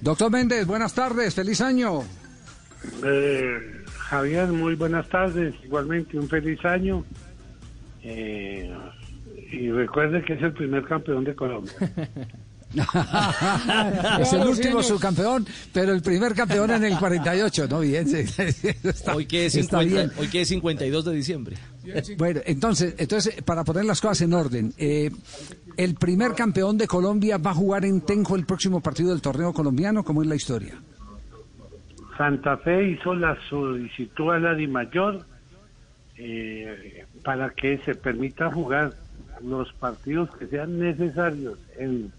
Doctor Méndez, buenas tardes, feliz año. Eh, Javier, muy buenas tardes, igualmente un feliz año. Eh, y recuerde que es el primer campeón de Colombia. es el último subcampeón, pero el primer campeón en el 48, ¿no? Bien, hoy, que es 50, hoy que es 52 de diciembre. Bueno, entonces, entonces para poner las cosas en orden, eh, el primer campeón de Colombia va a jugar en Tenjo el próximo partido del torneo colombiano, ¿cómo es la historia? Santa Fe hizo la solicitud a la DIMAYOR eh, para que se permita jugar los partidos que sean necesarios en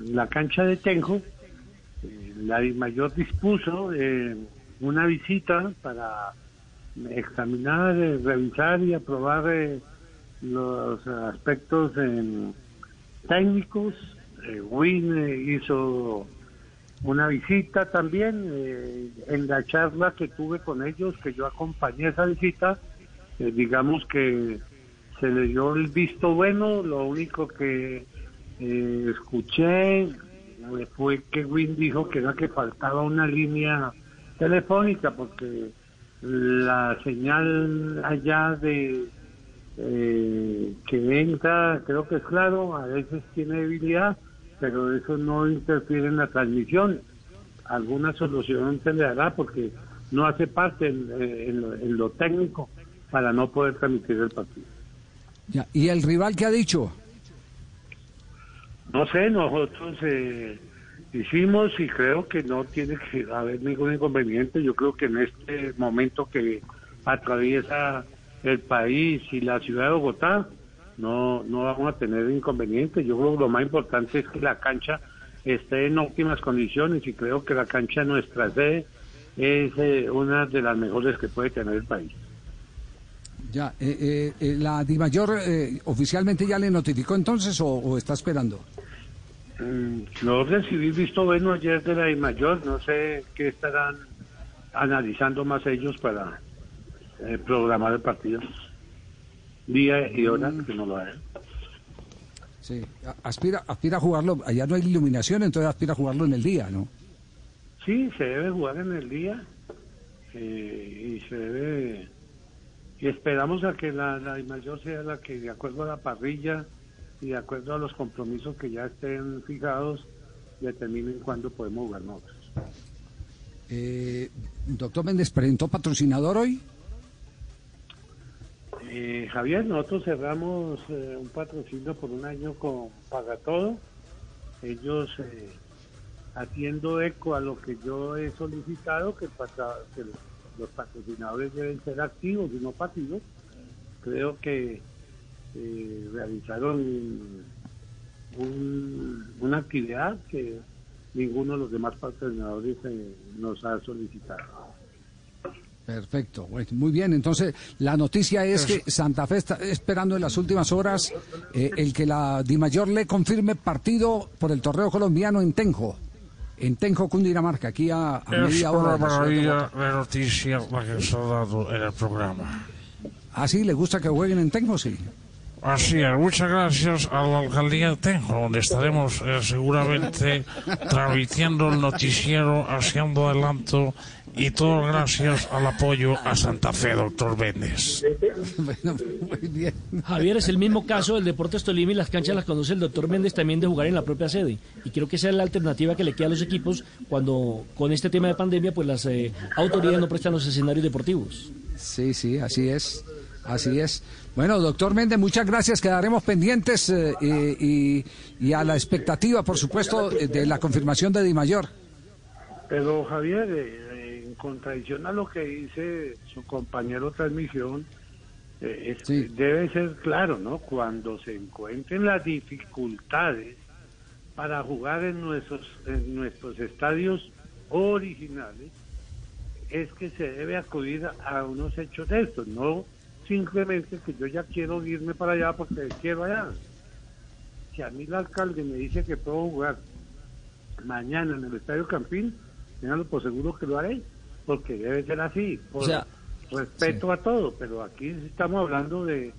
la cancha de Tenjo. Eh, la DIMAYOR dispuso eh, una visita para examinar, eh, revisar y aprobar eh, los aspectos técnicos. Eh, Win hizo una visita también en la charla que tuve con ellos, que yo acompañé esa visita. digamos que se le dio el visto bueno, lo único que escuché fue que Win dijo que era que faltaba una línea telefónica porque la señal allá de eh, que entra, creo que es claro, a veces tiene debilidad, pero eso no interfiere en la transmisión. Alguna solución se le dará porque no hace parte en, lo, técnico para no poder transmitir el partido. ¿Y el rival qué ha dicho? No sé, nosotros eh, hicimos y creo que no tiene que haber ningún inconveniente. Yo creo que en este momento que atraviesa el país y la ciudad de Bogotá, no, no vamos a tener inconvenientes. Yo creo que lo más importante es que la cancha esté en óptimas condiciones y creo que la cancha nuestra sede es eh, una de las mejores que puede tener el país. Ya, eh, eh, ¿la DIMAYOR oficialmente ya le notificó entonces o está esperando? No mm, recibí visto bueno ayer de la I mayor, no sé qué estarán analizando más ellos para eh, programar el partido. Día y hora, que no lo hay. Sí, aspira, aspira a jugarlo, allá no hay iluminación, entonces aspira a jugarlo en el día, ¿no? Sí, se debe jugar en el día eh, y se debe... Y esperamos a que la, la mayor sea la que, de acuerdo a la parrilla, y de acuerdo a los compromisos que ya estén fijados, determinen cuándo podemos jugar nosotros. Eh, doctor Méndez, ¿presentó patrocinador hoy? Javier, nosotros cerramos eh, un patrocinio por un año con Paga Todo. Ellos, eh, haciendo eco a lo que yo he solicitado, que, que los patrocinadores deben ser activos y no pasivos, creo que eh, realizaron una actividad que ninguno de los demás patrocinadores eh, nos ha solicitado. Perfecto, muy bien. Entonces, la noticia es que Santa Fe está esperando en las últimas horas eh, el que la Dimayor le confirme partido por el torneo colombiano en Tenjo. En Tenjo, Cundinamarca, aquí a, media hora. Es una maravilla de noticia la que se ha dado en el programa. ¿Ah, sí? ¿Le gusta que jueguen en Tenjo? Sí. Así es, muchas gracias a la alcaldía de Tenjo, donde estaremos eh, seguramente transmitiendo el noticiero, haciendo adelanto y todo gracias al apoyo a Santa Fe, doctor Méndez. Javier, es el mismo caso del Deportes Tolima y las canchas las conoce el doctor Méndez también de jugar en la propia sede. Y creo que esa es la alternativa que le queda a los equipos cuando con este tema de pandemia pues las eh, autoridades no prestan los escenarios deportivos. Sí, sí, así es. Así es. Bueno, doctor Méndez, muchas gracias. Quedaremos pendientes eh, y, a la expectativa, por supuesto, de la confirmación de Di Mayor. Pero Javier, eh, en contradicción a lo que dice su compañero transmisión, eh, debe ser claro, ¿no? Cuando se encuentren las dificultades para jugar en nuestros, en nuestros estadios originales, es que se debe acudir a unos hechos de estos, no simplemente que yo ya quiero irme para allá porque quiero allá. Si a mí el alcalde me dice que puedo jugar mañana en el Estadio Campín, tenganlo por seguro que lo haré, porque debe ser así, por respeto a todo, pero aquí estamos hablando de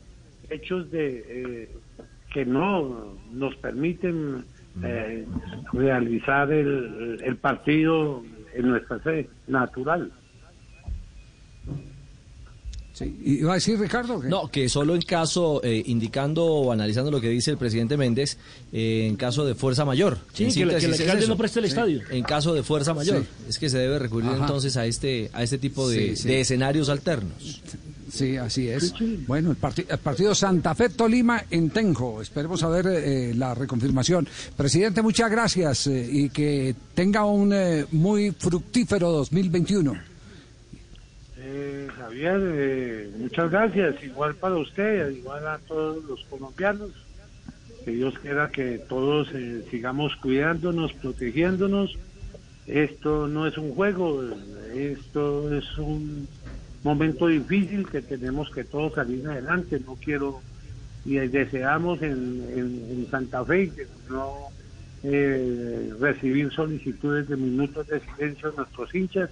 hechos de eh, que no nos permiten eh, realizar el, el partido en nuestra sede natural. Sí. ¿Iba a decir Ricardo? No, que solo en caso, eh, indicando o analizando lo que dice el presidente Méndez, eh, en caso de fuerza mayor. Sí, En que, el- que el es no preste el estadio. En caso de fuerza mayor. Sí. Es que se debe recurrir Ajá. entonces a este, a este tipo de, Sí, sí. de escenarios alternos. Sí, así es. Bueno, el, el partido Santa Fe Tolima en Tenjo. Esperemos a ver eh, la reconfirmación. Presidente, muchas gracias eh, y que tenga un eh, muy fructífero 2021. Eh, Javier, eh, muchas gracias. Igual para usted, igual a todos los colombianos. Que Dios quiera que todos eh, sigamos cuidándonos, protegiéndonos. Esto no es un juego, esto es un momento difícil que tenemos que todos salir adelante. No quiero y deseamos en, en- Santa Fe que no eh, recibir solicitudes de minutos de silencio a nuestros hinchas.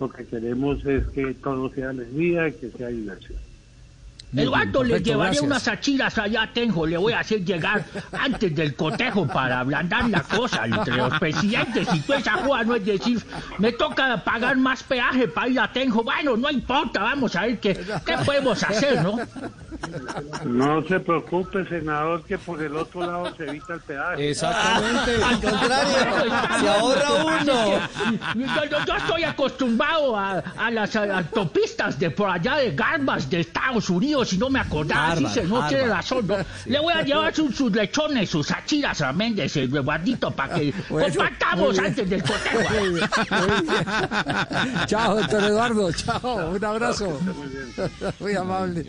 Lo que queremos es que todo sea alegría y que sea diversión. Eduardo, le perfecto, llevaré gracias. unas achiras allá a Tenjo, le voy a hacer llegar antes del cotejo para ablandar la cosa entre los presidentes y toda esa joda, no es decir, me toca pagar más peaje para ir a Tenjo, bueno, no importa, vamos a ver qué, qué podemos hacer, ¿no? No se preocupe, senador, que por el otro lado se evita el peaje. Exactamente, al contrario, se ahorra uno. Yo, yo- yo estoy acostumbrado a, a las autopistas de por allá de Garbas de Estados Unidos y no me acordaba, sí, Harvard, señor, tiene Harvard. razón. ¿no? Le voy a llevar sus, sus lechones, sus achiras a Méndez, el guardito, para que Bueno, compartamos muy bien. antes del cotejo. Muy bien, muy bien. Chao, doctor Eduardo. Chao, un abrazo. Muy amable.